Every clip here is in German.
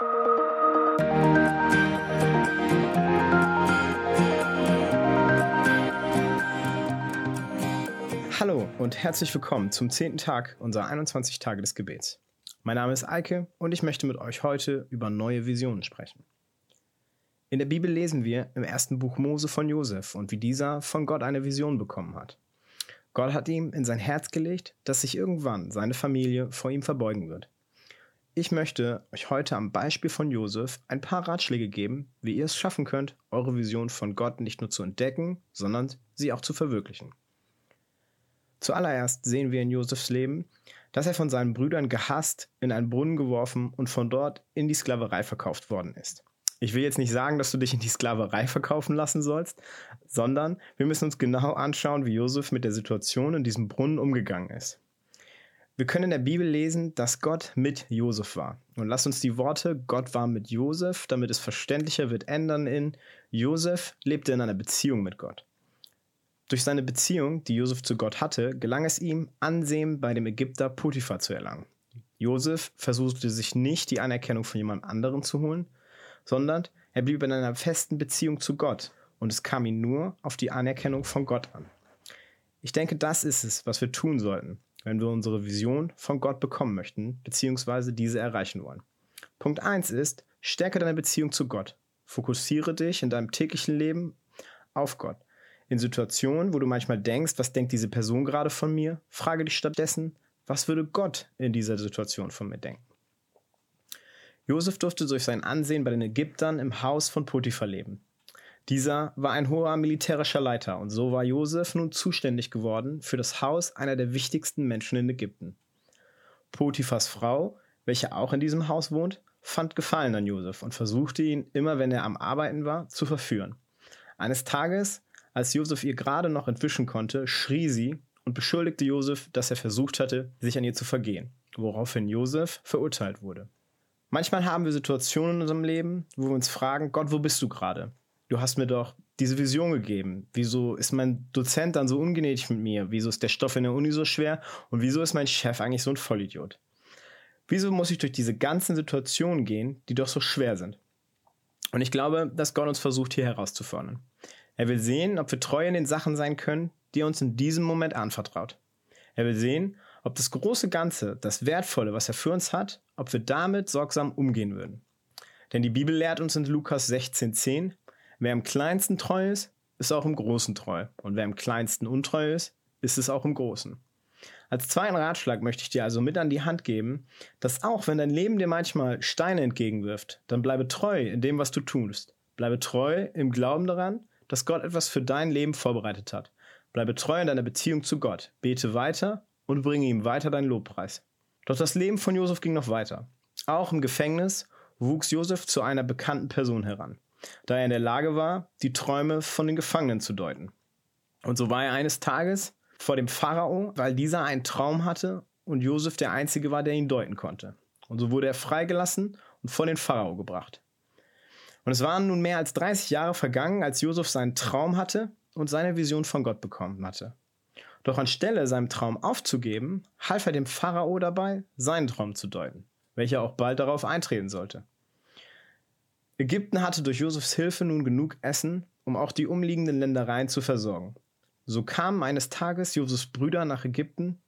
Hallo und herzlich willkommen zum zehnten Tag unserer 21 Tage des Gebets. Mein Name ist Eike und ich möchte mit euch heute über neue Visionen sprechen. In der Bibel lesen wir im ersten Buch Mose von Josef und wie dieser von Gott eine Vision bekommen hat. Gott hat ihm in sein Herz gelegt, dass sich irgendwann seine Familie vor ihm verbeugen wird. Ich möchte euch heute am Beispiel von Josef ein paar Ratschläge geben, wie ihr es schaffen könnt, eure Vision von Gott nicht nur zu entdecken, sondern sie auch zu verwirklichen. Zuallererst sehen wir in Josefs Leben, dass er von seinen Brüdern gehasst, in einen Brunnen geworfen und von dort in die Sklaverei verkauft worden ist. Ich will jetzt nicht sagen, dass du dich in die Sklaverei verkaufen lassen sollst, sondern wir müssen uns genau anschauen, wie Josef mit der Situation in diesem Brunnen umgegangen ist. Wir können in der Bibel lesen, dass Gott mit Josef war. Und lass uns die Worte Gott war mit Josef, damit es verständlicher wird, ändern in Josef lebte in einer Beziehung mit Gott. Durch seine Beziehung, die Josef zu Gott hatte, gelang es ihm, Ansehen bei dem Ägypter Potiphar zu erlangen. Josef versuchte sich nicht die Anerkennung von jemand anderem zu holen, sondern er blieb in einer festen Beziehung zu Gott und es kam ihm nur auf die Anerkennung von Gott an. Ich denke, das ist es, was wir tun sollten, wenn wir unsere Vision von Gott bekommen möchten, beziehungsweise diese erreichen wollen. Punkt 1 ist, stärke deine Beziehung zu Gott. Fokussiere dich in deinem täglichen Leben auf Gott. In Situationen, wo du manchmal denkst, was denkt diese Person gerade von mir, frage dich stattdessen, was würde Gott in dieser Situation von mir denken? Josef durfte durch sein Ansehen bei den Ägyptern im Haus von Potiphar leben. Dieser war ein hoher militärischer Leiter und so war Josef nun zuständig geworden für das Haus einer der wichtigsten Menschen in Ägypten. Potiphars Frau, welche auch in diesem Haus wohnt, fand Gefallen an Josef und versuchte ihn, immer wenn er am Arbeiten war, zu verführen. Eines Tages, als Josef ihr gerade noch entwischen konnte, schrie sie und beschuldigte Josef, dass er versucht hatte, sich an ihr zu vergehen, woraufhin Josef verurteilt wurde. Manchmal haben wir Situationen in unserem Leben, wo wir uns fragen, Gott, wo bist du gerade? Du hast mir doch diese Vision gegeben. Wieso ist mein Dozent dann so ungnädig mit mir? Wieso ist der Stoff in der Uni so schwer? Und wieso ist mein Chef eigentlich so ein Vollidiot? Wieso muss ich durch diese ganzen Situationen gehen, die doch so schwer sind? Und ich glaube, dass Gott uns versucht, hier herauszufordern. Er will sehen, ob wir treu in den Sachen sein können, die er uns in diesem Moment anvertraut. Er will sehen, ob das große Ganze, das Wertvolle, was er für uns hat, ob wir damit sorgsam umgehen würden. Denn die Bibel lehrt uns in Lukas 16,10, wer im kleinsten treu ist, ist auch im Großen treu. Und wer im kleinsten untreu ist, ist es auch im Großen. Als zweiten Ratschlag möchte ich dir also mit an die Hand geben, dass auch wenn dein Leben dir manchmal Steine entgegenwirft, dann bleibe treu in dem, was du tust. Bleibe treu im Glauben daran, dass Gott etwas für dein Leben vorbereitet hat. Bleibe treu in deiner Beziehung zu Gott. Bete weiter und bringe ihm weiter deinen Lobpreis. Doch das Leben von Josef ging noch weiter. Auch im Gefängnis wuchs Josef zu einer bekannten Person heran, da er in der Lage war, die Träume von den Gefangenen zu deuten. Und so war er eines Tages vor dem Pharao, weil dieser einen Traum hatte und Josef der Einzige war, der ihn deuten konnte. Und so wurde er freigelassen und vor den Pharao gebracht. Und es waren nun mehr als 30 Jahre vergangen, als Josef seinen Traum hatte und seine Vision von Gott bekommen hatte. Doch anstelle seinem Traum aufzugeben, half er dem Pharao dabei, seinen Traum zu deuten, welcher auch bald darauf eintreten sollte. Ägypten hatte durch Josefs Hilfe nun genug Essen, um auch die umliegenden Ländereien zu versorgen. So kamen eines Tages Josefs Brüder nach Ägypten,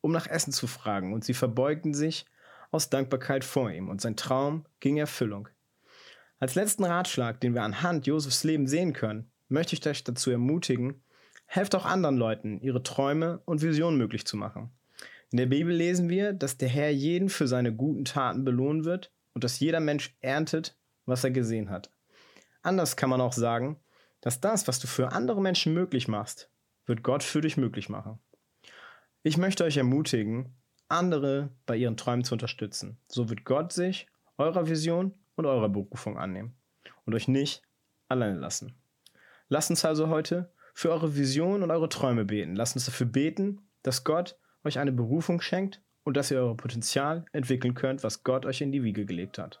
um nach Essen zu fragen, und sie verbeugten sich aus Dankbarkeit vor ihm, und sein Traum ging Erfüllung. Als letzten Ratschlag, den wir anhand Josefs Leben sehen können, möchte ich euch dazu ermutigen, Helft auch anderen Leuten, ihre Träume und Visionen möglich zu machen. In der Bibel lesen wir, dass der Herr jeden für seine guten Taten belohnen wird und dass jeder Mensch erntet, was er gesehen hat. Anders kann man auch sagen, dass das, was du für andere Menschen möglich machst, wird Gott für dich möglich machen. Ich möchte euch ermutigen, andere bei ihren Träumen zu unterstützen. So wird Gott sich eurer Vision und eurer Berufung annehmen und euch nicht alleine lassen. Lasst uns also heute für eure Vision und eure Träume beten. Lasst uns dafür beten, dass Gott euch eine Berufung schenkt und dass ihr euer Potenzial entwickeln könnt, was Gott euch in die Wiege gelegt hat.